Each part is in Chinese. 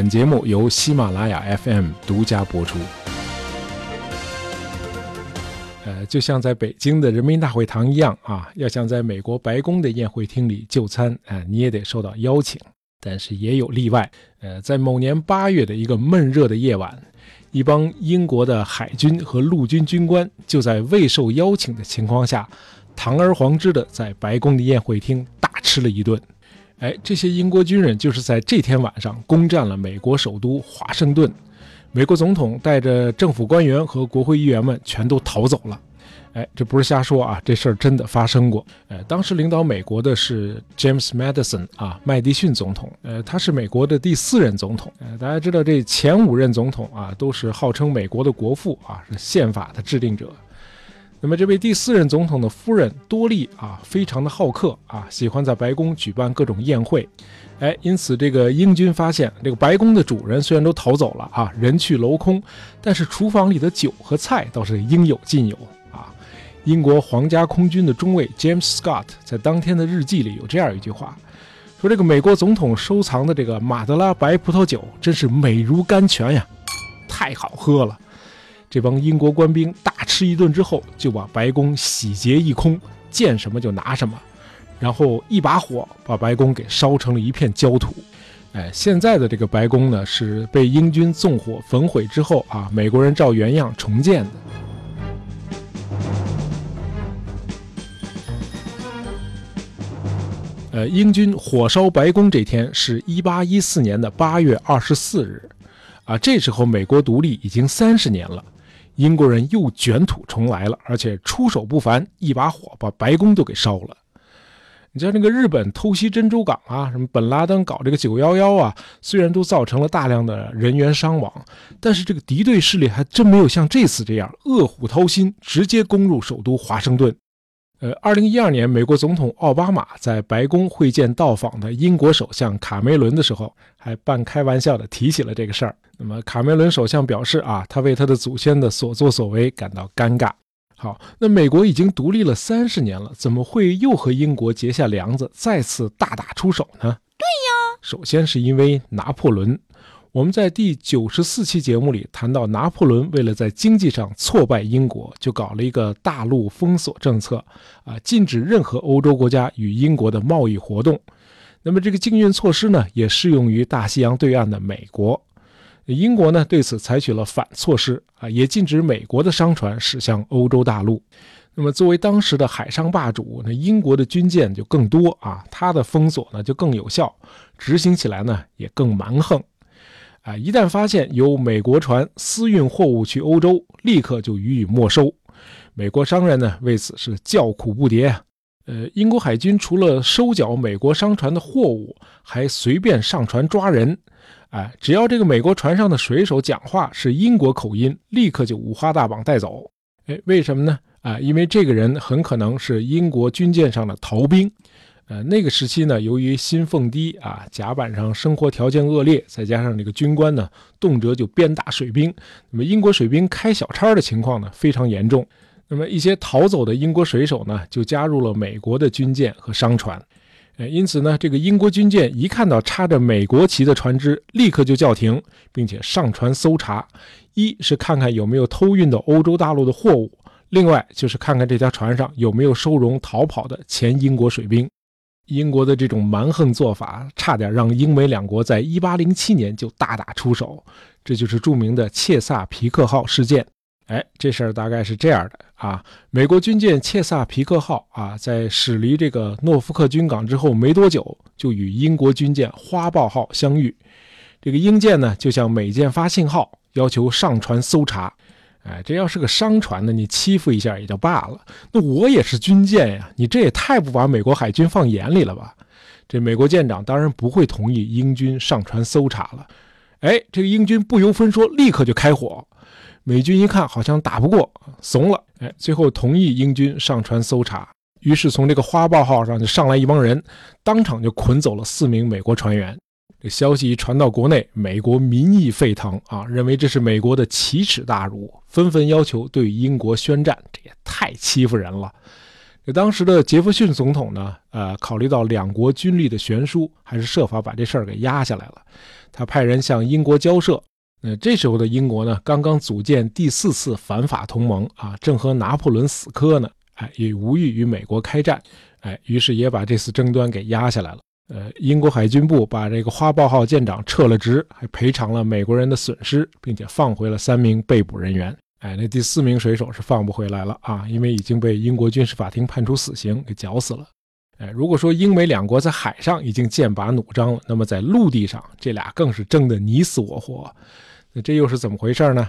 本节目由喜马拉雅 FM 独家播出。呃，就像在北京的人民大会堂一样啊，要想在美国白宫的宴会厅里就餐，啊，你也得受到邀请。但是也有例外。呃，在某年八月的一个闷热的夜晚，一帮英国的海军和陆军军官就在未受邀请的情况下，堂而皇之的在白宫的宴会厅大吃了一顿。哎，这些英国军人就是在这天晚上攻占了美国首都华盛顿，美国总统带着政府官员和国会议员们全都逃走了。哎，这不是瞎说啊，这事儿真的发生过。呃，当时领导美国的是 James Madison 啊，麦迪逊总统。呃，他是美国的第四任总统。呃，大家知道这前五任总统啊，都是号称美国的国父啊，是宪法的制定者。那么这位第四任总统的夫人多莉啊，非常的好客啊，喜欢在白宫举办各种宴会，哎，因此这个英军发现，这个白宫的主人虽然都逃走了啊，人去楼空，但是厨房里的酒和菜倒是应有尽有啊。英国皇家空军的中尉 James Scott 在当天的日记里有这样一句话，说这个美国总统收藏的这个马德拉白葡萄酒真是美如甘泉呀，太好喝了。这帮英国官兵大吃一顿之后，就把白宫洗劫一空，见什么就拿什么，然后一把火把白宫给烧成了一片焦土。哎，现在的这个白宫呢，是被英军纵火焚毁之后啊，美国人照原样重建的。呃，英军火烧白宫这天是一八一四年的八月二十四日，啊，这时候美国独立已经三十年了。英国人又卷土重来了，而且出手不凡，一把火把白宫都给烧了。你像那个日本偷袭珍珠港啊，什么本拉登搞这个九幺幺啊，虽然都造成了大量的人员伤亡，但是这个敌对势力还真没有像这次这样饿虎掏心，直接攻入首都华盛顿。呃，二零一二年，美国总统奥巴马在白宫会见到访的英国首相卡梅伦的时候，还半开玩笑地提起了这个事儿。那么，卡梅伦首相表示啊，他为他的祖先的所作所为感到尴尬。好，那美国已经独立了三十年了，怎么会又和英国结下梁子，再次大打出手呢？对呀，首先是因为拿破仑。我们在第九十四期节目里谈到，拿破仑为了在经济上挫败英国，就搞了一个大陆封锁政策，啊，禁止任何欧洲国家与英国的贸易活动。那么这个禁运措施呢，也适用于大西洋对岸的美国。英国呢对此采取了反措施，啊，也禁止美国的商船驶向欧洲大陆。那么作为当时的海上霸主，那英国的军舰就更多啊，它的封锁呢就更有效，执行起来呢也更蛮横。啊！一旦发现有美国船私运货物去欧洲，立刻就予以没收。美国商人呢，为此是叫苦不迭。呃，英国海军除了收缴美国商船的货物，还随便上船抓人。哎，只要这个美国船上的水手讲话是英国口音，立刻就五花大绑带走。哎，为什么呢？啊，因为这个人很可能是英国军舰上的逃兵。呃，那个时期呢，由于薪俸低啊，甲板上生活条件恶劣，再加上这个军官呢，动辄就鞭打水兵，那么英国水兵开小差的情况呢，非常严重。那么一些逃走的英国水手呢，就加入了美国的军舰和商船。呃，因此呢，这个英国军舰一看到插着美国旗的船只，立刻就叫停，并且上船搜查，一是看看有没有偷运到欧洲大陆的货物，另外就是看看这条船上有没有收容逃跑的前英国水兵。英国的这种蛮横做法，差点让英美两国在1807年就大打出手，这就是著名的切萨皮克号事件。哎，这事儿大概是这样的啊：美国军舰切萨皮克号啊，在驶离这个诺福克军港之后没多久，就与英国军舰花豹号相遇。这个英舰呢，就向美舰发信号，要求上船搜查。哎，这要是个商船呢，你欺负一下也就罢了。那我也是军舰呀，你这也太不把美国海军放眼里了吧？这美国舰长当然不会同意英军上船搜查了。哎，这个英军不由分说，立刻就开火。美军一看好像打不过，怂了。哎，最后同意英军上船搜查。于是从这个花豹号上就上来一帮人，当场就捆走了四名美国船员。这消息一传到国内，美国民意沸腾啊，认为这是美国的奇耻大辱，纷纷要求对英国宣战。这也太欺负人了。当时的杰弗逊总统呢，呃，考虑到两国军力的悬殊，还是设法把这事儿给压下来了。他派人向英国交涉。那这时候的英国呢，刚刚组建第四次反法同盟啊，正和拿破仑死磕呢，哎，也无意与美国开战，哎，于是也把这次争端给压下来了。呃，英国海军部把这个花豹号舰长撤了职，还赔偿了美国人的损失，并且放回了三名被捕人员。哎，那第四名水手是放不回来了啊，因为已经被英国军事法庭判处死刑，给绞死了。哎，如果说英美两国在海上已经剑拔弩张了，那么在陆地上，这俩更是争得你死我活。那这又是怎么回事呢？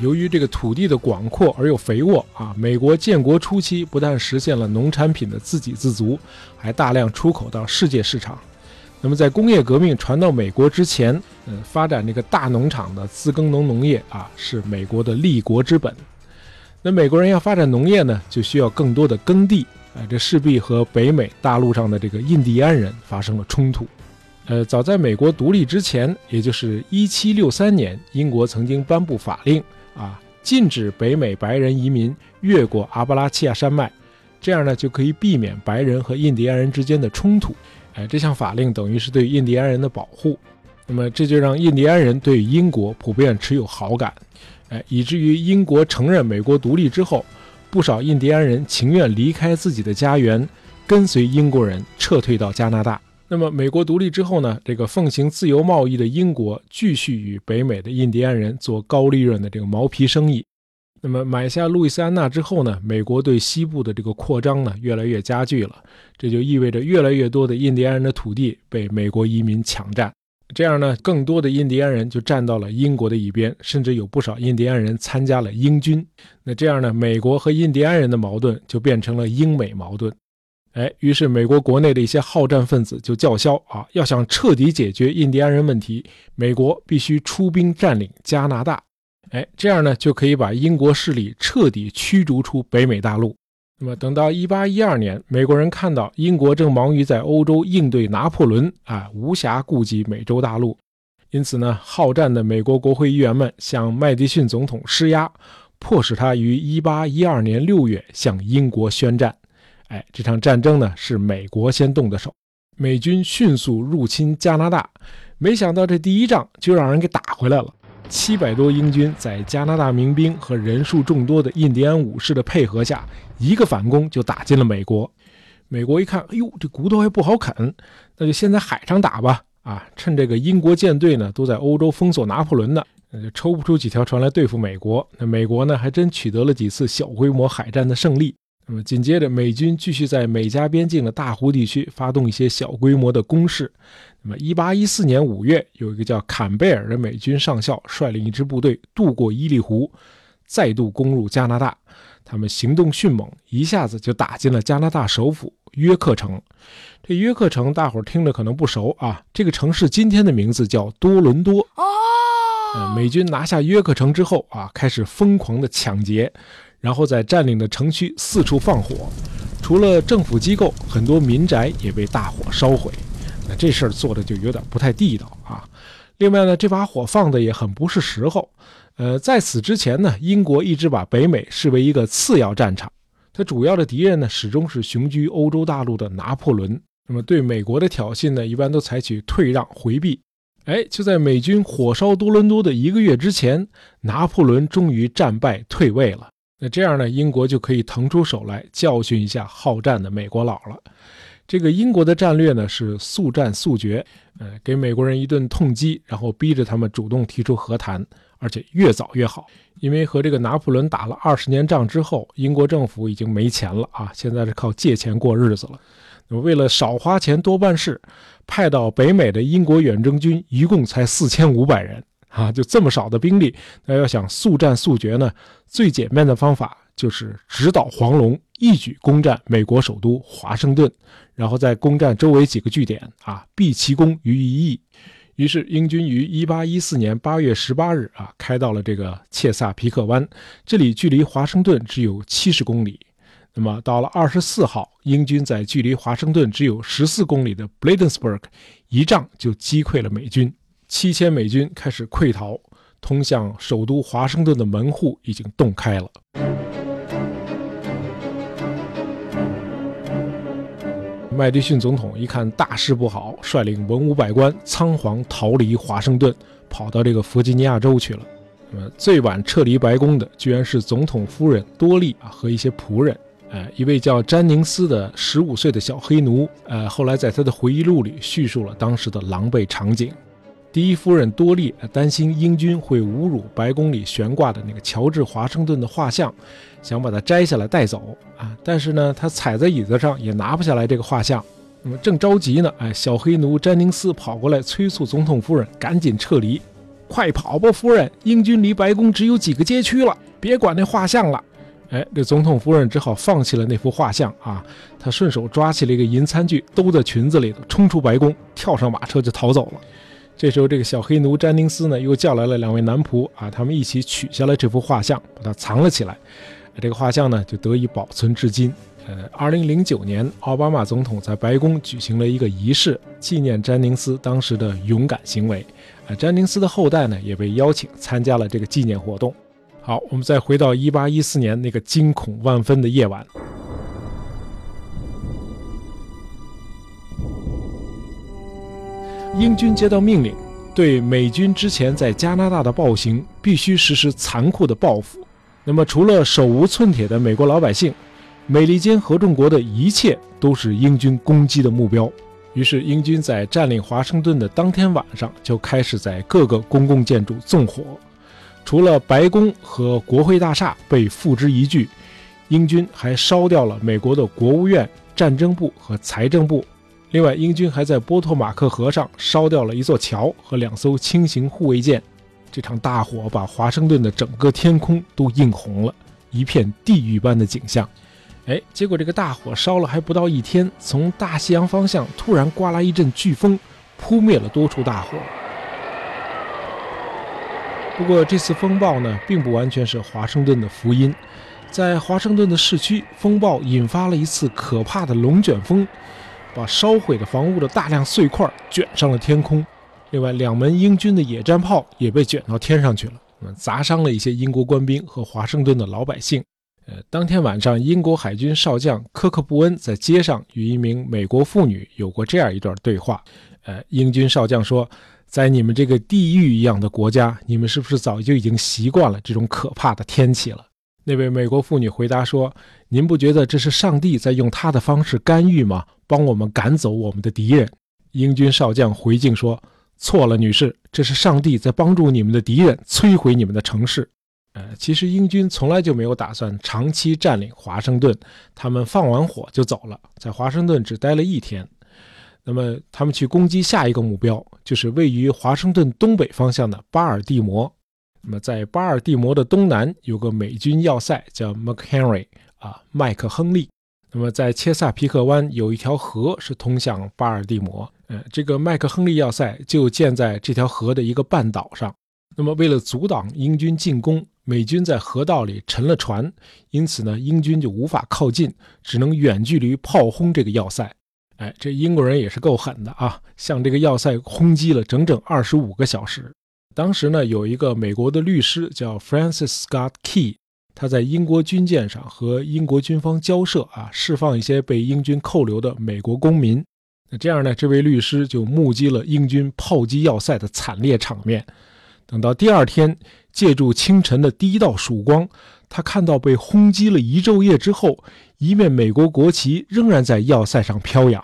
由于这个土地的广阔而又肥沃啊，美国建国初期不但实现了农产品的自给自足，还大量出口到世界市场。那么，在工业革命传到美国之前，嗯，发展这个大农场的自耕农农业啊，是美国的立国之本。那美国人要发展农业呢，就需要更多的耕地，哎，这势必和北美大陆上的这个印第安人发生了冲突。呃，早在美国独立之前，也就是1763年，英国曾经颁布法令啊，禁止北美白人移民越过阿巴拉契亚山脉，这样呢，就可以避免白人和印第安人之间的冲突。哎，这项法令等于是对印第安人的保护，那么这就让印第安人对英国普遍持有好感，哎，以至于英国承认美国独立之后，不少印第安人情愿离开自己的家园，跟随英国人撤退到加拿大。那么美国独立之后呢，这个奉行自由贸易的英国继续与北美的印第安人做高利润的这个毛皮生意。那么买下路易斯安那之后呢，美国对西部的这个扩张呢越来越加剧了，这就意味着越来越多的印第安人的土地被美国移民抢占，这样呢，更多的印第安人就站到了英国的一边，甚至有不少印第安人参加了英军。那这样呢，美国和印第安人的矛盾就变成了英美矛盾。哎，于是美国国内的一些好战分子就叫嚣啊，要想彻底解决印第安人问题，美国必须出兵占领加拿大。哎，这样呢就可以把英国势力彻底驱逐出北美大陆。那么，等到1812年，美国人看到英国正忙于在欧洲应对拿破仑，啊，无暇顾及美洲大陆，因此呢，好战的美国国会议员们向麦迪逊总统施压，迫使他于1812年6月向英国宣战。哎，这场战争呢是美国先动的手，美军迅速入侵加拿大，没想到这第一仗就让人给打回来了。七百多英军在加拿大民兵和人数众多的印第安武士的配合下，一个反攻就打进了美国。美国一看，哎呦，这骨头还不好啃，那就先在海上打吧。啊，趁这个英国舰队呢都在欧洲封锁拿破仑呢，那就抽不出几条船来对付美国。那美国呢还真取得了几次小规模海战的胜利。那么紧接着，美军继续在美加边境的大湖地区发动一些小规模的攻势。那么，一八一四年五月，有一个叫坎贝尔的美军上校率领一支部队渡过伊利湖，再度攻入加拿大。他们行动迅猛，一下子就打进了加拿大首府约克城。这约克城，大伙儿听着可能不熟啊。这个城市今天的名字叫多伦多。哦，美军拿下约克城之后啊，开始疯狂的抢劫。然后在占领的城区四处放火，除了政府机构，很多民宅也被大火烧毁。那这事儿做的就有点不太地道啊。另外呢，这把火放的也很不是时候。呃，在此之前呢，英国一直把北美视为一个次要战场，它主要的敌人呢始终是雄居欧洲大陆的拿破仑。那么对美国的挑衅呢，一般都采取退让回避。哎，就在美军火烧多伦多的一个月之前，拿破仑终于战败退位了。那这样呢，英国就可以腾出手来教训一下好战的美国佬了。这个英国的战略呢是速战速决，呃，给美国人一顿痛击，然后逼着他们主动提出和谈，而且越早越好。因为和这个拿破仑打了二十年仗之后，英国政府已经没钱了啊，现在是靠借钱过日子了。那么为了少花钱多办事，派到北美的英国远征军一共才四千五百人。啊，就这么少的兵力，那要想速战速决呢？最简便的方法就是直捣黄龙，一举攻占美国首都华盛顿，然后再攻占周围几个据点，啊，毕其功于一役。于是英军于1814年8月18日啊，开到了这个切萨皮克湾，这里距离华盛顿只有70公里。那么到了24号，英军在距离华盛顿只有14公里的 Bladensburg 一仗就击溃了美军。七千美军开始溃逃，通向首都华盛顿的门户已经洞开了。麦迪逊总统一看大事不好，率领文武百官仓皇逃离华盛顿，跑到这个弗吉尼亚州去了。那么最晚撤离白宫的，居然是总统夫人多莉啊和一些仆人。呃，一位叫詹宁斯的十五岁的小黑奴，呃，后来在他的回忆录里叙述了当时的狼狈场景。第一夫人多莉担心英军会侮辱白宫里悬挂的那个乔治华盛顿的画像。想把它摘下来带走啊！但是呢，他踩在椅子上也拿不下来这个画像。那么正着急呢，哎，小黑奴詹宁斯跑过来催促总统夫人赶紧撤离，快跑吧，夫人！英军离白宫只有几个街区了，别管那画像了。哎，这总统夫人只好放弃了那幅画像啊，她顺手抓起了一个银餐具，兜在裙子里头，冲出白宫，跳上马车就逃走了。这时候，这个小黑奴詹宁斯呢，又叫来了两位男仆啊，他们一起取下了这幅画像，把它藏了起来。这个画像呢，就得以保存至今。呃，二零零九年，奥巴马总统在白宫举行了一个仪式，纪念詹宁斯当时的勇敢行为。啊，詹宁斯的后代呢，也被邀请参加了这个纪念活动。好，我们再回到一八一四年那个惊恐万分的夜晚，英军接到命令，对美军之前在加拿大的暴行，必须实施残酷的报复。那么，除了手无寸铁的美国老百姓，美利坚合众国的一切都是英军攻击的目标。于是，英军在占领华盛顿的当天晚上就开始在各个公共建筑纵火。除了白宫和国会大厦被付之一炬，英军还烧掉了美国的国务院、战争部和财政部。另外，英军还在波托马克河上烧掉了一座桥和两艘轻型护卫舰。这场大火把华盛顿的整个天空都映红了，一片地狱般的景象。哎，结果这个大火烧了还不到一天，从大西洋方向突然刮来一阵飓风，扑灭了多处大火。不过这次风暴呢，并不完全是华盛顿的福音。在华盛顿的市区，风暴引发了一次可怕的龙卷风，把烧毁的房屋的大量碎块卷上了天空。另外，两门英军的野战炮也被卷到天上去了，砸伤了一些英国官兵和华盛顿的老百姓。呃，当天晚上，英国海军少将科克布恩在街上与一名美国妇女有过这样一段对话。呃，英军少将说：“在你们这个地狱一样的国家，你们是不是早就已经习惯了这种可怕的天气了？”那位美国妇女回答说：“您不觉得这是上帝在用他的方式干预吗？帮我们赶走我们的敌人？”英军少将回敬说。错了，女士，这是上帝在帮助你们的敌人摧毁你们的城市。呃，其实英军从来就没有打算长期占领华盛顿，他们放完火就走了，在华盛顿只待了一天。那么，他们去攻击下一个目标，就是位于华盛顿东北方向的巴尔的摩。那么，在巴尔的摩的东南有个美军要塞，叫 McHenry 啊，麦克亨利。那么，在切萨皮克湾有一条河是通向巴尔的摩。呃，这个麦克亨利要塞就建在这条河的一个半岛上。那么，为了阻挡英军进攻，美军在河道里沉了船，因此呢，英军就无法靠近，只能远距离炮轰这个要塞。哎，这英国人也是够狠的啊，向这个要塞轰击了整整二十五个小时。当时呢，有一个美国的律师叫 Francis Scott Key，他在英国军舰上和英国军方交涉啊，释放一些被英军扣留的美国公民。那这样呢？这位律师就目击了英军炮击要塞的惨烈场面。等到第二天，借助清晨的第一道曙光，他看到被轰击了一昼夜之后，一面美国国旗仍然在要塞上飘扬。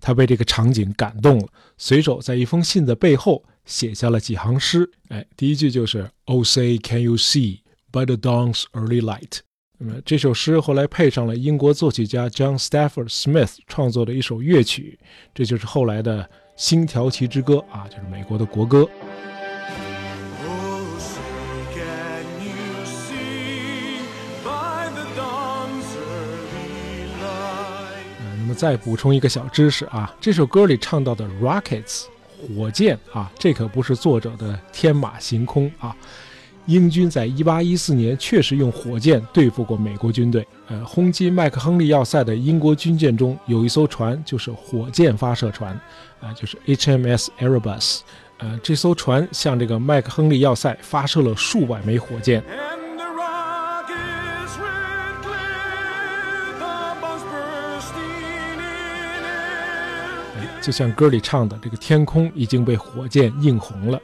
他被这个场景感动了，随手在一封信的背后写下了几行诗。哎，第一句就是：“Oh, say can you see by the dawn's early light？” 那么这首诗后来配上了英国作曲家 John Stafford Smith 创作的一首乐曲，这就是后来的《星条旗之歌》啊，就是美国的国歌。那么再补充一个小知识啊，这首歌里唱到的 rockets 火箭啊，这可不是作者的天马行空啊。英军在1814年确实用火箭对付过美国军队。呃，轰击麦克亨利要塞的英国军舰中有一艘船，就是火箭发射船，啊，就是 HMS Erebus。呃，这艘船向这个麦克亨利要塞发射了数百枚火箭。就像歌里唱的，这个天空已经被火箭映红了。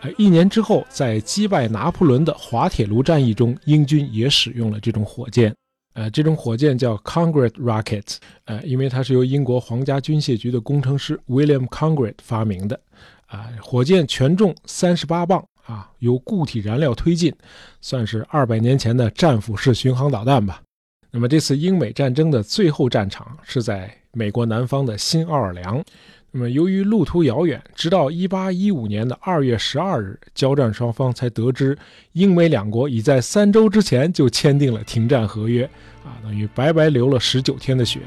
呃，一年之后，在击败拿破仑的滑铁卢战役中，英军也使用了这种火箭。呃，这种火箭叫 Congress Rocket，呃，因为它是由英国皇家军械局的工程师 William Congress 发明的。啊，火箭全重三十八磅啊，由固体燃料推进，算是二百年前的战斧式巡航导弹吧。那么这次英美战争的最后战场是在美国南方的新奥尔良。那么由于路途遥远，直到1815年的2月12日，交战双方才得知英美两国已在三周之前就签订了停战合约，啊，等于白白流了十九天的血。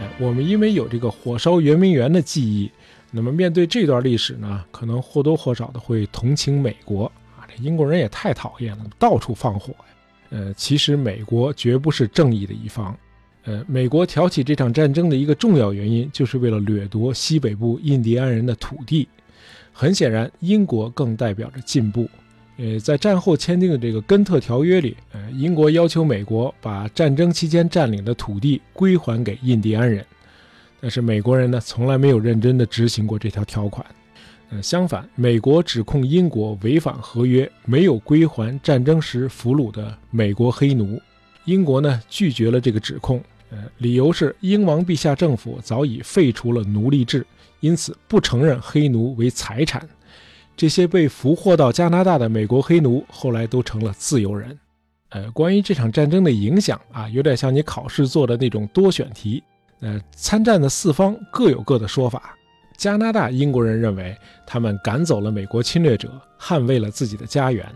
哎，我们因为有这个火烧圆明园的记忆。那么面对这段历史呢，可能或多或少的会同情美国啊，这英国人也太讨厌了，到处放火呀。呃，其实美国绝不是正义的一方。呃，美国挑起这场战争的一个重要原因，就是为了掠夺西北部印第安人的土地。很显然，英国更代表着进步。呃，在战后签订的这个根特条约里，呃，英国要求美国把战争期间占领的土地归还给印第安人。但是美国人呢，从来没有认真的执行过这条条款。呃，相反，美国指控英国违反合约，没有归还战争时俘虏的美国黑奴。英国呢，拒绝了这个指控。呃，理由是英王陛下政府早已废除了奴隶制，因此不承认黑奴为财产。这些被俘获到加拿大的美国黑奴，后来都成了自由人。呃，关于这场战争的影响啊，有点像你考试做的那种多选题。呃，参战的四方各有各的说法。加拿大英国人认为，他们赶走了美国侵略者，捍卫了自己的家园。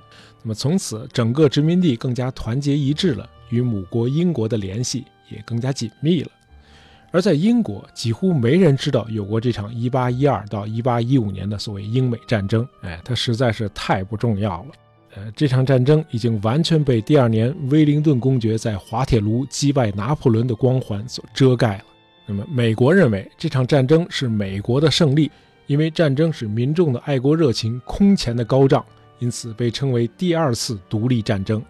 那么从此，整个殖民地更加团结一致了，与母国英国的联系也更加紧密了。而在英国，几乎没人知道有过这场1812到1815年的所谓英美战争。哎，它实在是太不重要了。呃，这场战争已经完全被第二年威灵顿公爵在滑铁卢击败拿破仑的光环所遮盖了。那么，美国认为这场战争是美国的胜利，因为战争使民众的爱国热情空前的高涨，因此被称为第二次独立战争。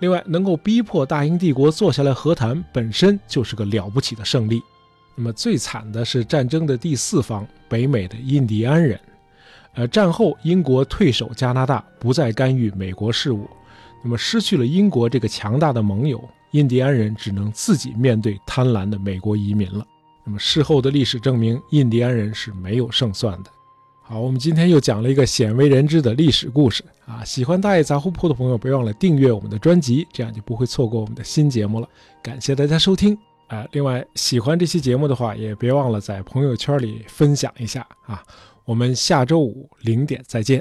另外，能够逼迫大英帝国坐下来和谈，本身就是个了不起的胜利。那么，最惨的是战争的第四方——北美的印第安人。呃，战后英国退守加拿大，不再干预美国事务，那么失去了英国这个强大的盟友。印第安人只能自己面对贪婪的美国移民了。那么事后的历史证明，印第安人是没有胜算的。好，我们今天又讲了一个鲜为人知的历史故事啊！喜欢大爷杂货铺的朋友，别忘了订阅我们的专辑，这样就不会错过我们的新节目了。感谢大家收听啊！另外，喜欢这期节目的话，也别忘了在朋友圈里分享一下啊！我们下周五零点再见。